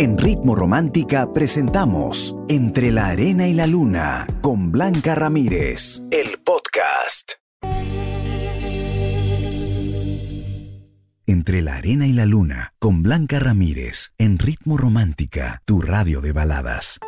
En Ritmo Romántica presentamos Entre la Arena y la Luna con Blanca Ramírez, el podcast. Entre la Arena y la Luna con Blanca Ramírez en Ritmo Romántica, tu radio de baladas.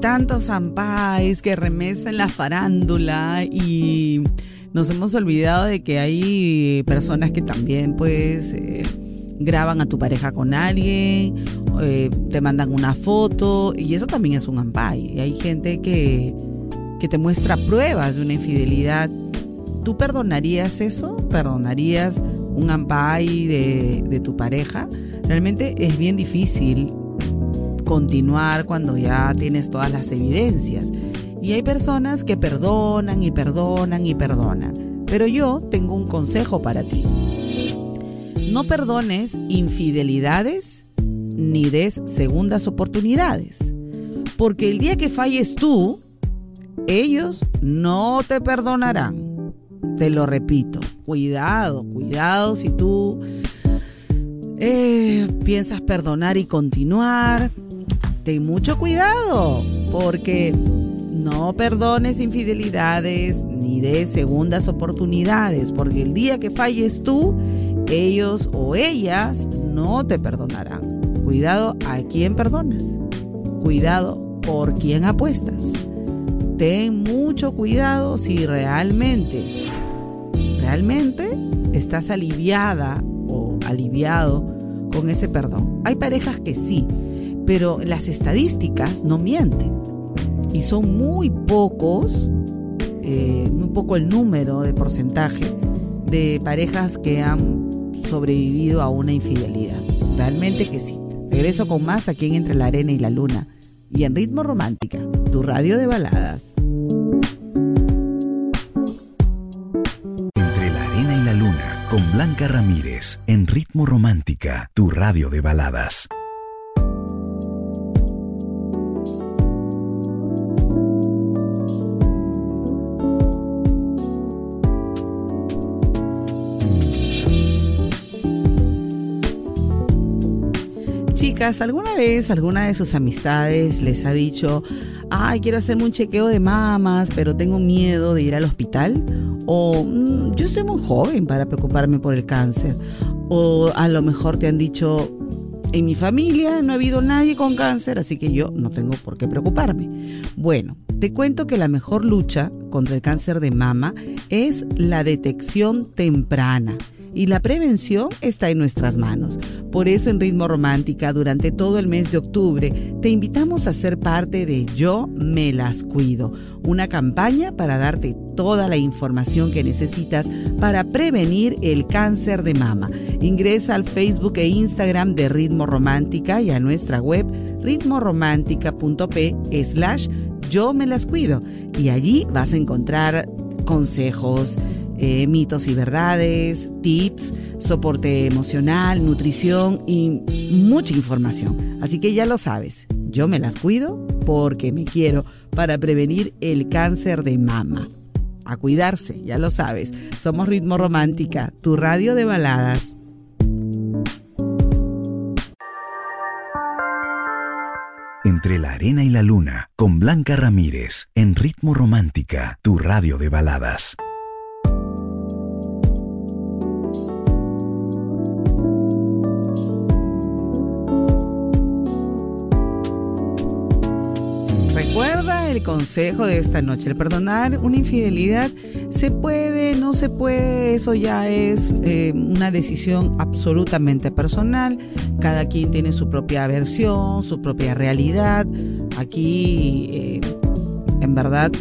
Tantos ampais que remesen la farándula y nos hemos olvidado de que hay personas que también pues eh, graban a tu pareja con alguien, eh, te mandan una foto y eso también es un ampay. Hay gente que, que te muestra pruebas de una infidelidad. ¿Tú perdonarías eso? ¿Perdonarías un ampay de, de tu pareja? Realmente es bien difícil continuar cuando ya tienes todas las evidencias. Y hay personas que perdonan y perdonan y perdonan. Pero yo tengo un consejo para ti. No perdones infidelidades ni des segundas oportunidades. Porque el día que falles tú, ellos no te perdonarán. Te lo repito, cuidado, cuidado si tú eh, piensas perdonar y continuar, ten mucho cuidado, porque no perdones infidelidades ni de segundas oportunidades, porque el día que falles tú, ellos o ellas no te perdonarán. Cuidado a quién perdonas. Cuidado por quién apuestas. Ten mucho cuidado si realmente, realmente estás aliviada o aliviado con ese perdón. Hay parejas que sí, pero las estadísticas no mienten y son muy pocos, eh, muy poco el número de porcentaje de parejas que han sobrevivido a una infidelidad. Realmente que sí. Regreso con más aquí en Entre la Arena y la Luna y en Ritmo Romántica, tu radio de baladas. Entre la Arena y la Luna con Blanca Ramírez en Ritmo Romántica, tu radio de baladas. ¿Alguna vez alguna de sus amistades les ha dicho, ay, quiero hacerme un chequeo de mamas, pero tengo miedo de ir al hospital? O mm, yo estoy muy joven para preocuparme por el cáncer. O a lo mejor te han dicho, en mi familia no ha habido nadie con cáncer, así que yo no tengo por qué preocuparme. Bueno, te cuento que la mejor lucha contra el cáncer de mama es la detección temprana y la prevención está en nuestras manos. Por eso en Ritmo Romántica, durante todo el mes de octubre, te invitamos a ser parte de Yo me las cuido, una campaña para darte toda la información que necesitas para prevenir el cáncer de mama. Ingresa al Facebook e Instagram de Ritmo Romántica y a nuestra web ritmoromántica.p slash yo me las cuido y allí vas a encontrar consejos, eh, mitos y verdades, tips, soporte emocional, nutrición y mucha información. Así que ya lo sabes, yo me las cuido porque me quiero para prevenir el cáncer de mama. A cuidarse, ya lo sabes. Somos Ritmo Romántica, tu radio de baladas. Entre la arena y la luna, con Blanca Ramírez, en Ritmo Romántica, tu radio de baladas. El consejo de esta noche. El perdonar una infidelidad se puede, no se puede, eso ya es eh, una decisión absolutamente personal. Cada quien tiene su propia versión, su propia realidad. Aquí, eh, en verdad,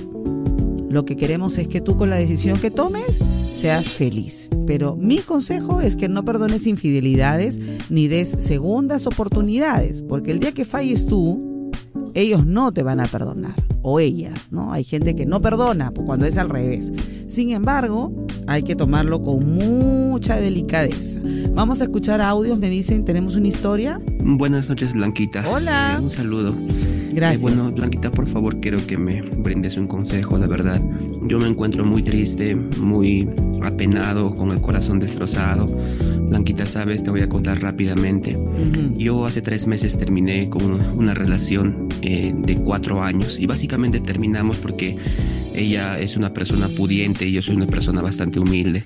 lo que queremos es que tú con la decisión que tomes seas feliz. Pero mi consejo es que no perdones infidelidades ni des segundas oportunidades, porque el día que falles tú, ellos no te van a perdonar o ella, ¿no? Hay gente que no perdona cuando es al revés. Sin embargo, hay que tomarlo con mucha delicadeza. Vamos a escuchar audios, me dicen, ¿tenemos una historia? Buenas noches, Blanquita. Hola. Eh, un saludo. Gracias. Eh, bueno, Blanquita, por favor, quiero que me brindes un consejo, la verdad. Yo me encuentro muy triste, muy apenado, con el corazón destrozado. Blanquita, sabes, te voy a contar rápidamente. Yo hace tres meses terminé con una relación eh, de cuatro años y básicamente terminamos porque ella es una persona pudiente y yo soy una persona bastante humilde.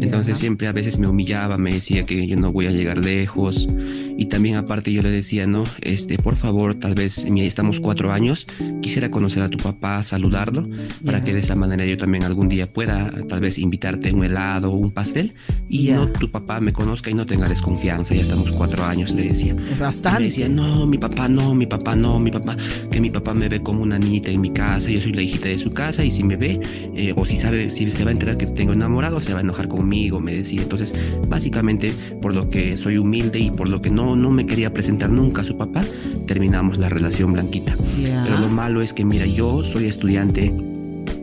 Entonces siempre a veces me humillaba, me decía que yo no voy a llegar lejos. Y también aparte yo le decía, no, este, por favor, tal vez estamos cuatro años, quisiera conocer a tu papá, saludarlo, para que de esa manera yo también algún día pueda tal vez invitarte un helado un pastel y no tu papá me conozca y no tenga desconfianza, ya estamos cuatro años, le decía. Bastante. me decía, no, mi papá no, mi papá no, mi papá, que mi papá me ve como una niñita en mi casa, yo soy la hijita de su casa y si me ve eh, o si sabe, si se va a enterar que tengo enamorado, se va a enojar conmigo, me decía. Entonces, básicamente, por lo que soy humilde y por lo que no, no me quería presentar nunca a su papá, terminamos la relación blanquita. Pero lo malo es que, mira, yo soy estudiante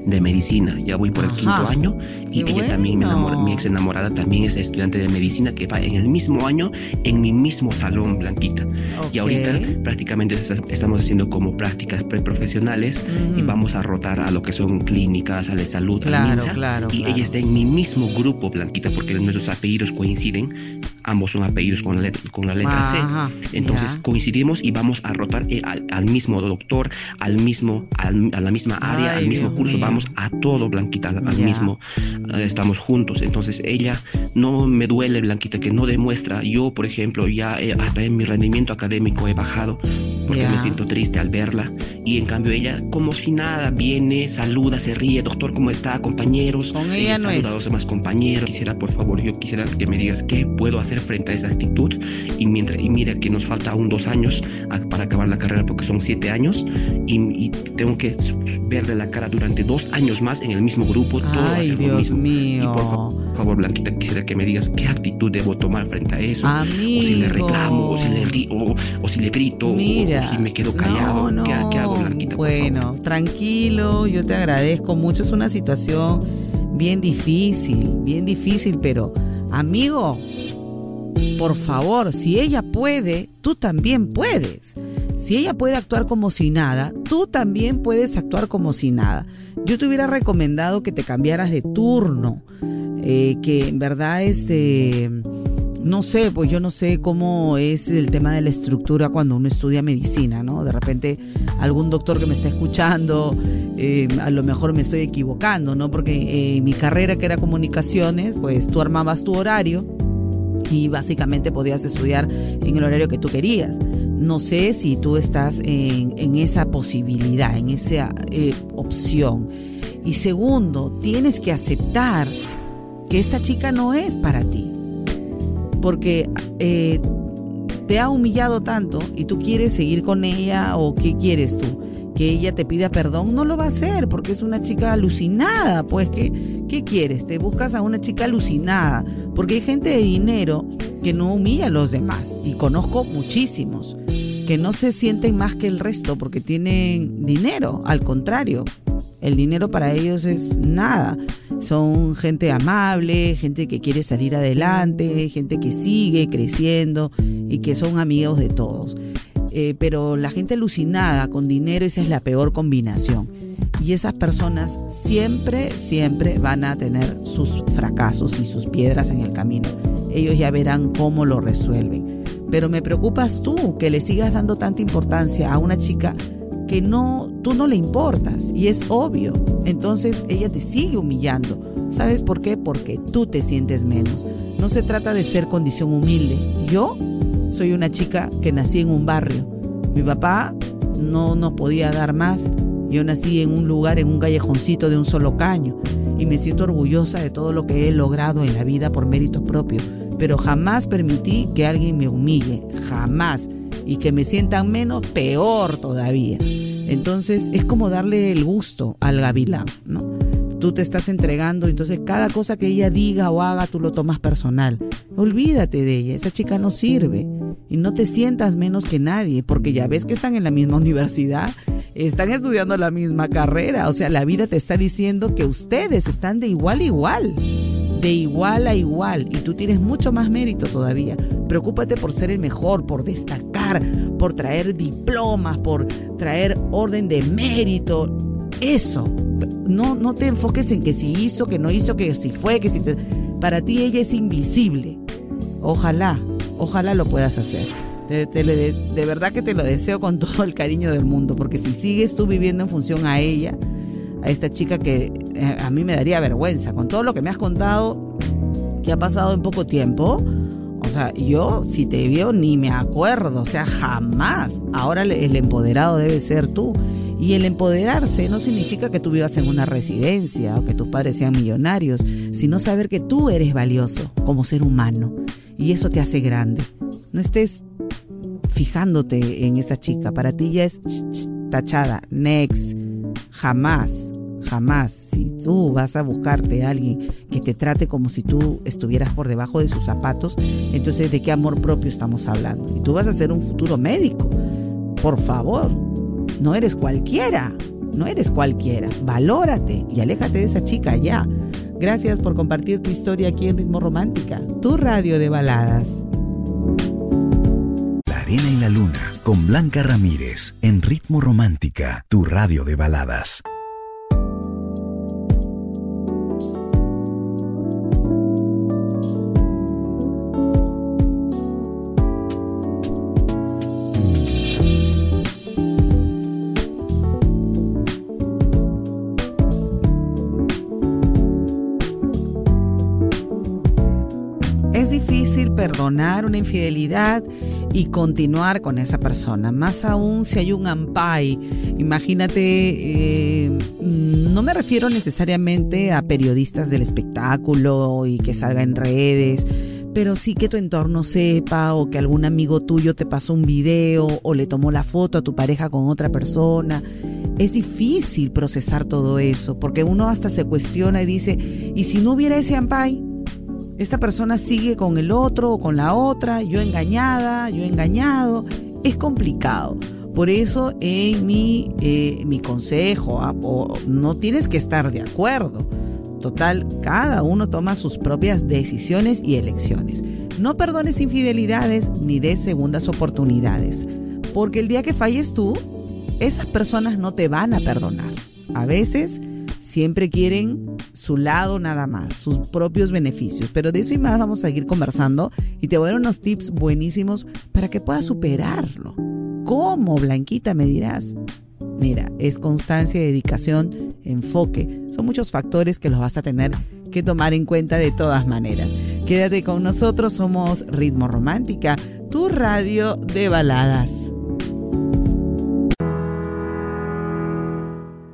de medicina. Ya voy por el quinto año y ella también, mi, ex enamorada también es estudiante de medicina que va en el mismo año en mi mismo salón, Blanquita. Y ahorita prácticamente estamos haciendo como prácticas preprofesionales y vamos a rotar a lo que son clínicas, a la salud, a la claro, y ella está en mi mismo grupo, Blanquita, porque nuestros apellidos coinciden. Ambos son apellidos con la letra, con la letra C. Entonces coincidimos y vamos a rotar eh, al, mismo doctor, al mismo, a la misma área, al mismo curso. Vamos a todo, Blanquita, al mismo, eh, estamos juntos. Entonces ella no me duele, Blanquita, que no demuestra. Yo, por ejemplo, ya hasta en mi rendimiento académico he bajado porque me siento triste al verla. Y en cambio ella, como si nada, viene, saluda, se ríe, doctor, ¿cómo está? Compañeros. Con ella no saluda a los demás compañeros. Quisiera, por favor, yo quisiera que me digas qué puedo hacer frente a esa actitud. Y, mientras, y mira que nos falta aún dos años para acabar la carrera porque son siete años. Y, y tengo que verle la cara durante dos años más en el mismo grupo, todo Ay, va a Dios lo mismo. mío. Y por favor, Blanquita, quisiera que me digas qué actitud debo tomar frente a eso. Amigo. O si le reclamo, o si le, o, o si le grito, Mira, o, si me quedo callado. no, ¿Qué, ¿Qué, hago, Blanquita? Bueno, tranquilo, yo te agradezco mucho. Es una situación bien difícil, bien difícil, pero amigo, por favor, si ella puede, tú también puedes. Si ella puede actuar como si nada, tú también puedes actuar como si nada. Yo te hubiera recomendado que te cambiaras de turno, eh, que en verdad este, no sé, pues yo no sé cómo es el tema de la estructura cuando uno estudia medicina, ¿no? De repente algún doctor que me está escuchando, eh, a lo mejor me estoy equivocando, ¿no? Porque eh, mi carrera que era comunicaciones, pues tú armabas tu horario y básicamente podías estudiar en el horario que tú querías no sé si tú estás en, esa posibilidad, en esa eh, opción. Y segundo, tienes que aceptar que esta chica no es para ti. Porque eh, te ha humillado tanto y tú quieres seguir con ella o qué quieres tú. Que ella te pida perdón, no lo va a hacer porque es una chica alucinada. Pues, ¿qué, qué quieres? Te buscas a una chica alucinada. Porque hay gente de dinero que no humilla a los demás. Y conozco muchísimos que no se sienten más que el resto porque tienen dinero, al contrario, el dinero para ellos es nada. Son gente amable, gente que quiere salir adelante, gente que sigue creciendo y que son amigos de todos. Eh, pero la gente alucinada con dinero, esa es la peor combinación. Y esas personas siempre, siempre van a tener sus fracasos y sus piedras en el camino. Ellos ya verán cómo lo resuelven. Pero me preocupas tú que le sigas dando tanta importancia a una chica que no, tú no le importas y es obvio. Entonces ella te sigue humillando. ¿Sabes por qué? Porque tú te sientes menos. No se trata de ser condición humilde. Yo soy una chica que nací en un barrio. Mi papá no nos podía dar más. Yo nací en un lugar, en un callejoncito de un solo caño. Y me siento orgullosa de todo lo que he logrado en la vida por mérito propio pero jamás permití que alguien me humille, jamás, y que me sientan menos, peor todavía. Entonces es como darle el gusto al gavilán, ¿no? tú te estás entregando, entonces cada cosa que ella diga o haga tú lo tomas personal. Olvídate de ella, esa chica no sirve y no te sientas menos que nadie, porque ya ves que están en la misma universidad, están estudiando la misma carrera, o sea, la vida te está diciendo que ustedes están de igual a igual, de igual a igual, y tú tienes mucho más mérito todavía. Preocúpate por ser el mejor, por destacar, por traer diplomas, por traer orden de mérito. Eso. No, no te enfoques en que si hizo, que no hizo, que si fue, que si Para ti ella es invisible. Ojalá, ojalá lo puedas hacer. De, verdad que te lo deseo con todo el cariño del mundo, porque si sigues tú viviendo en función a ella, a esta chica que eh, a mí me daría vergüenza, con todo lo que me has contado, que ha pasado en poco tiempo, o sea, yo si te veo ni me acuerdo, o sea, jamás. Ahora el empoderado debe ser tú. Y el empoderarse no significa que tú vivas en una residencia o que tus padres sean millonarios, sino saber que tú eres valioso como ser humano. Y eso te hace grande. No estés fijándote en esa chica. Para ti ya es tachada. Next. Jamás, jamás. Si tú vas a buscarte a alguien que te trate como si tú estuvieras por debajo de sus zapatos, entonces ¿de qué amor propio estamos hablando? Y tú vas a ser un futuro médico. Por favor, no eres cualquiera. No eres cualquiera. Valórate y aléjate de esa chica ya. Gracias por compartir tu historia aquí en Ritmo Romántica, tu radio de baladas arena y la luna con Blanca Ramírez en Ritmo Romántica, tu radio de baladas. Difícil perdonar una infidelidad y continuar con esa persona. Más aún si hay un ampay. Imagínate, eh, no me refiero necesariamente a periodistas del espectáculo y que salga en redes, pero sí que tu entorno sepa o que algún amigo tuyo te pasó un video o le tomó la foto a tu pareja con otra persona. Es difícil procesar todo eso porque uno hasta se cuestiona y dice, ¿y si no hubiera ese ampay? Esta persona sigue con el otro o con la otra, yo engañada, yo engañado, es complicado. Por eso en mi, eh, mi consejo, ah, no tienes que estar de acuerdo. Total, cada uno toma sus propias decisiones y elecciones. No perdones infidelidades ni des segundas oportunidades, porque el día que falles tú, esas personas no te van a perdonar. A veces siempre quieren su lado nada más, sus propios beneficios. Pero de eso y más vamos a seguir conversando y te voy a dar unos tips buenísimos para que puedas superarlo. ¿Cómo, Blanquita? Me dirás. Mira, es constancia, dedicación, enfoque. Son muchos factores que los vas a tener que tomar en cuenta de todas maneras. Quédate con nosotros, somos Ritmo Romántica, tu radio de baladas.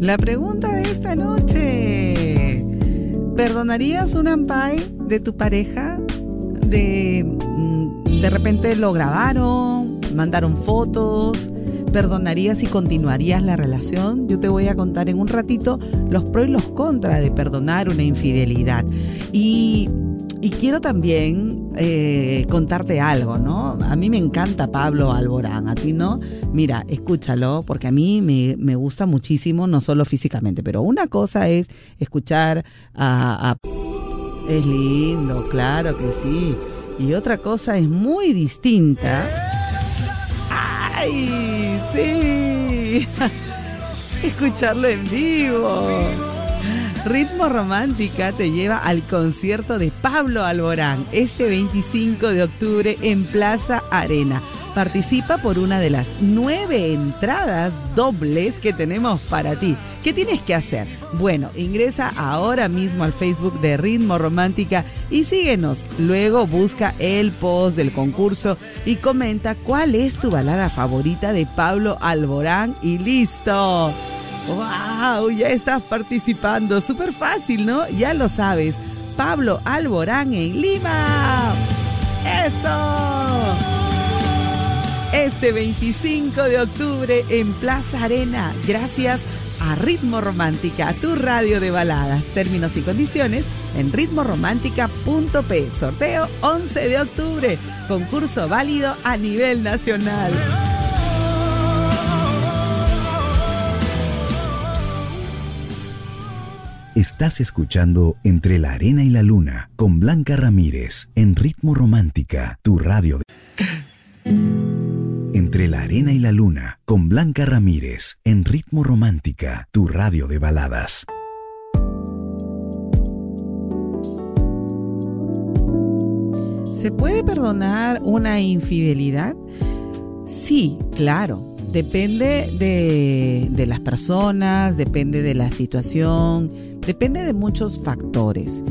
La pregunta de esta noche. ¿Perdonarías un ampay de tu pareja? De, mm, de repente lo grabaron, mandaron fotos. ¿Perdonarías y continuarías la relación? Yo te voy a contar en un ratito los pros y los contras de perdonar una infidelidad. Y y quiero también eh, contarte algo, ¿no? A mí me encanta Pablo Alborán, ¿a ti no? Mira, escúchalo, porque a mí me, me gusta muchísimo, no solo físicamente, pero una cosa es escuchar a, a... Es lindo, claro que sí. Y otra cosa es muy distinta ¡Ay! ¡Sí! Escucharlo en vivo. Ritmo Romántica te lleva al concierto de Pablo Alborán este 25 de octubre en Plaza Arena. Participa por una de las nueve entradas dobles que tenemos para ti. ¿Qué tienes que hacer? Bueno, ingresa ahora mismo al Facebook de Ritmo Romántica y síguenos. Luego busca el post del concurso y comenta cuál es tu balada favorita de Pablo Alborán y listo. ¡Wow! Ya estás participando. Súper fácil, ¿no? Ya lo sabes. Pablo Alborán en Lima. ¡Eso! Este 25 de octubre en Plaza Arena. Gracias a Ritmo Romántica, tu radio de baladas. Términos y condiciones en ritmoromántica.p. Sorteo 11 de octubre. Concurso válido a nivel nacional. Estás escuchando Entre la Arena y la Luna con Blanca Ramírez en Ritmo Romántica, tu radio. De... Entre la Arena y la Luna con Blanca Ramírez en Ritmo Romántica, tu radio de baladas. ¿Se puede perdonar una infidelidad? Sí, claro Depende de, las personas, depende de la situación, depende de muchos factores.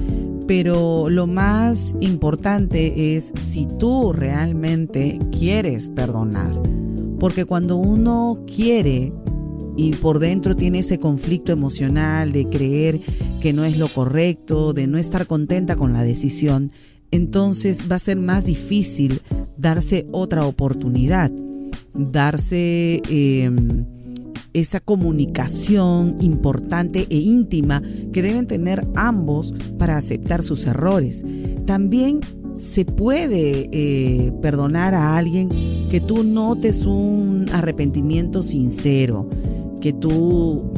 Pero lo más importante es si tú realmente quieres perdonar. Porque cuando uno quiere y por dentro tiene ese conflicto emocional de creer que no es lo correcto, de no estar contenta con la decisión, entonces va a ser más difícil darse otra oportunidad darse em, esa comunicación importante e íntima que deben tener ambos para aceptar sus errores. También se puede eh, perdonar a alguien que tú notes un arrepentimiento sincero, que tú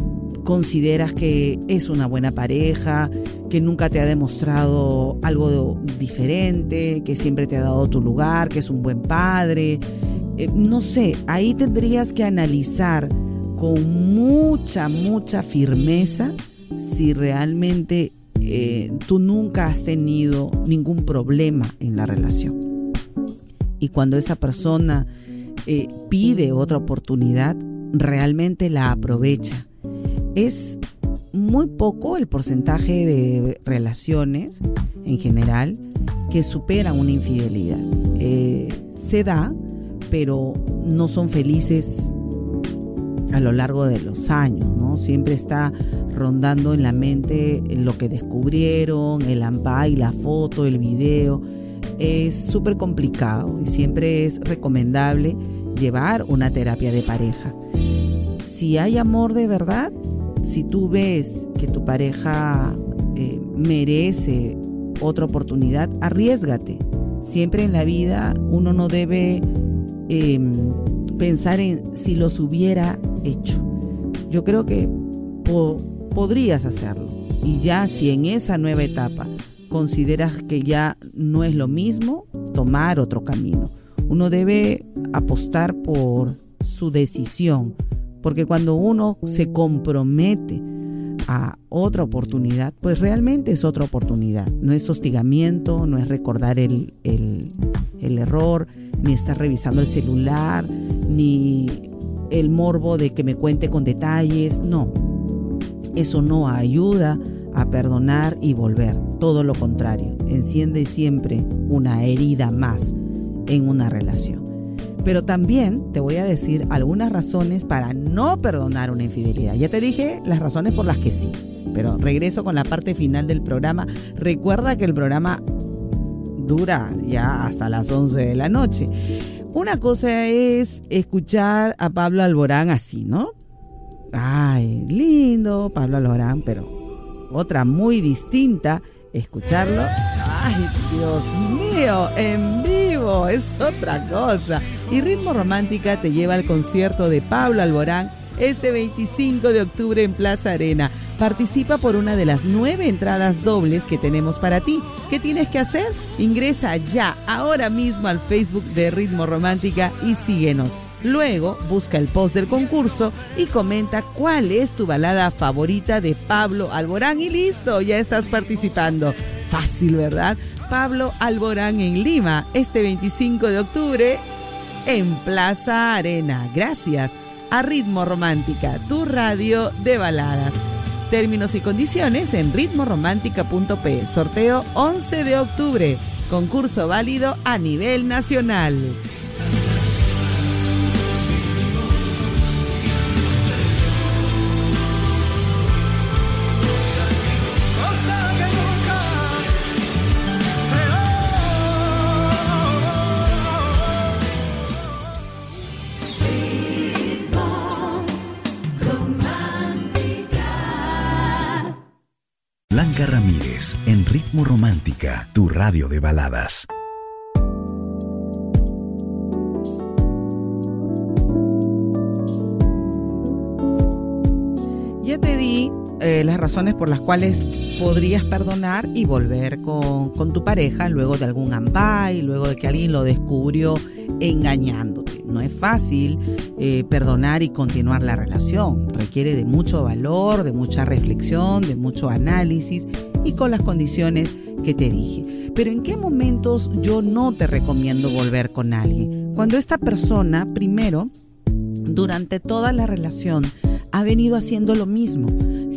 consideras que es una buena pareja, que nunca te ha demostrado algo diferente, que siempre te ha dado tu lugar, que es un buen padre, eh, no sé, ahí tendrías que analizar con mucha, mucha firmeza si realmente eh, tú nunca has tenido ningún problema en la relación. Y cuando esa persona eh, pide otra oportunidad, realmente la aprovecha. Es muy poco el porcentaje de relaciones en general que superan una infidelidad. se da, pero no son felices a lo largo de los años, ¿no? Siempre está rondando en la mente lo que descubrieron, el y la foto, el video. Es súper complicado y siempre es recomendable llevar una terapia de pareja. Si hay amor de verdad, si tú ves que tu pareja eh, merece otra oportunidad, arriesgate. Siempre en la vida uno no debe Em, pensar en si los hubiera hecho. Yo creo que podrías hacerlo. Y ya si en esa nueva etapa consideras que ya no es lo mismo, tomar otro camino. Uno debe apostar por su decisión, porque cuando uno se compromete a otra oportunidad, pues realmente es otra oportunidad. No es hostigamiento, no es recordar el, el, el error, ni estar revisando el celular, ni el morbo de que me cuente con detalles. No, eso no ayuda a perdonar y volver. Todo lo contrario, enciende siempre una herida más en una relación. Pero también te voy a decir algunas razones para no perdonar una infidelidad. Ya te dije las razones por las que sí. Pero regreso con la parte final del programa. Recuerda que el programa dura ya hasta las 11 de la noche. Una cosa es escuchar a Pablo Alborán así, ¿no? Ay, lindo Pablo Alborán, pero otra muy distinta, escucharlo. Ay, Dios mío, en vivo, es otra cosa. Y Ritmo Romántica te lleva al concierto de Pablo Alborán este 25 de octubre en Plaza Arena. Participa por una de las nueve entradas dobles que tenemos para ti. ¿Qué tienes que hacer? Ingresa ya, ahora mismo al Facebook de Ritmo Romántica y síguenos. Luego busca el post del concurso y comenta cuál es tu balada favorita de Pablo Alborán y listo, ya estás participando. Fácil, ¿verdad? Pablo Alborán en Lima, este 25 de octubre en Plaza Arena. Gracias a Ritmo Romántica, tu radio de baladas. Términos y condiciones en ritmoromántica.p. Sorteo 11 de octubre. Concurso válido a nivel nacional. Ritmo Romántica, tu radio de baladas. Ya te di eh, las razones por las cuales podrías perdonar y volver con, con tu pareja luego de algún ampay, luego de que alguien lo descubrió engañándote. No es fácil eh, perdonar y continuar la relación. Requiere de mucho valor, de mucha reflexión, de mucho análisis y con las condiciones que te dije. Pero ¿en qué momentos yo no te recomiendo volver con alguien? Cuando esta persona, primero, durante toda la relación, ha venido haciendo lo mismo.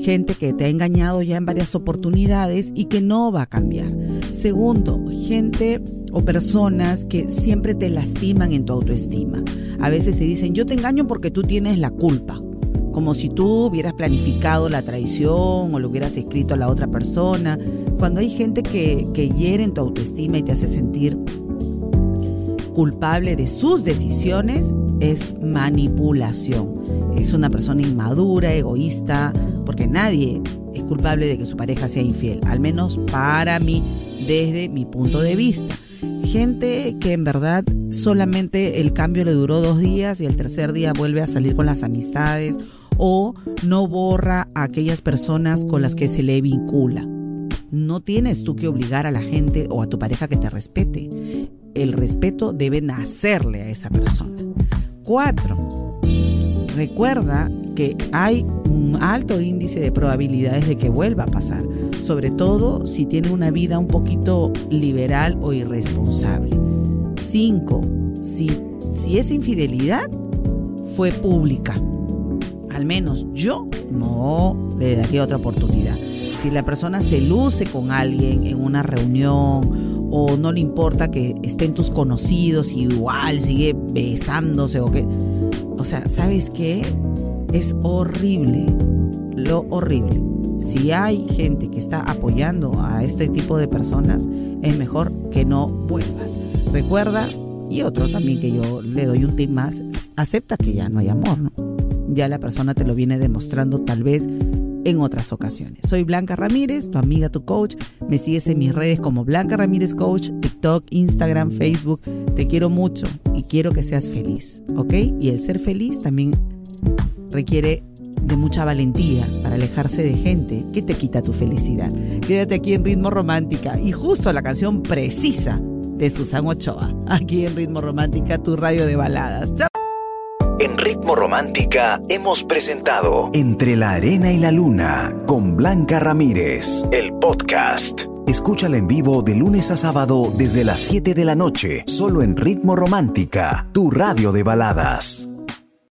Gente que te ha engañado ya en varias oportunidades y que no va a cambiar. Segundo, gente o personas que siempre te lastiman en tu autoestima. A veces se dicen, yo te engaño porque tú tienes la culpa. Como si tú hubieras planificado la traición o lo hubieras escrito a la otra persona. Cuando hay gente que, que hiere en tu autoestima y te hace sentir culpable de sus decisiones, es manipulación. Es una persona inmadura, egoísta, porque nadie es culpable de que su pareja sea infiel, al menos para mí, desde mi punto de vista. Gente que en verdad solamente el cambio le duró dos días y el tercer día vuelve a salir con las amistades o no borra a aquellas personas con las que se le vincula. No tienes tú que obligar a la gente o a tu pareja que te respete. El respeto debe nacerle a esa persona. Cuatro, recuerda que hay un alto índice de probabilidades de que vuelva a pasar, sobre todo si tiene una vida un poquito liberal o irresponsable. Cinco, si, si es infidelidad, fue pública. Al menos yo no le daría otra oportunidad. Si la persona se luce con alguien en una reunión o no le importa que estén tus conocidos y igual sigue besándose o que... O sea, ¿sabes qué? Es horrible, lo horrible. Si hay gente que está apoyando a este tipo de personas, es mejor que no vuelvas. Recuerda, y otro también que yo le doy un tip más, acepta que ya no hay amor, ¿no? Ya la persona te lo viene demostrando tal vez en otras ocasiones. Soy Blanca Ramírez, tu amiga, tu coach. Me sigues en mis redes como Blanca Ramírez Coach, TikTok, Instagram, Facebook. Te quiero mucho y quiero que seas feliz, ¿ok? Y el ser feliz también requiere de mucha valentía para alejarse de gente que te quita tu felicidad. Quédate aquí en Ritmo Romántica y justo la canción precisa de Susan Ochoa, aquí en Ritmo Romántica, tu radio de baladas. En Ritmo Romántica hemos presentado Entre la Arena y la Luna con Blanca Ramírez, el podcast. Escúchala en vivo de lunes a sábado desde las 7 de la noche, solo en Ritmo Romántica, tu radio de baladas.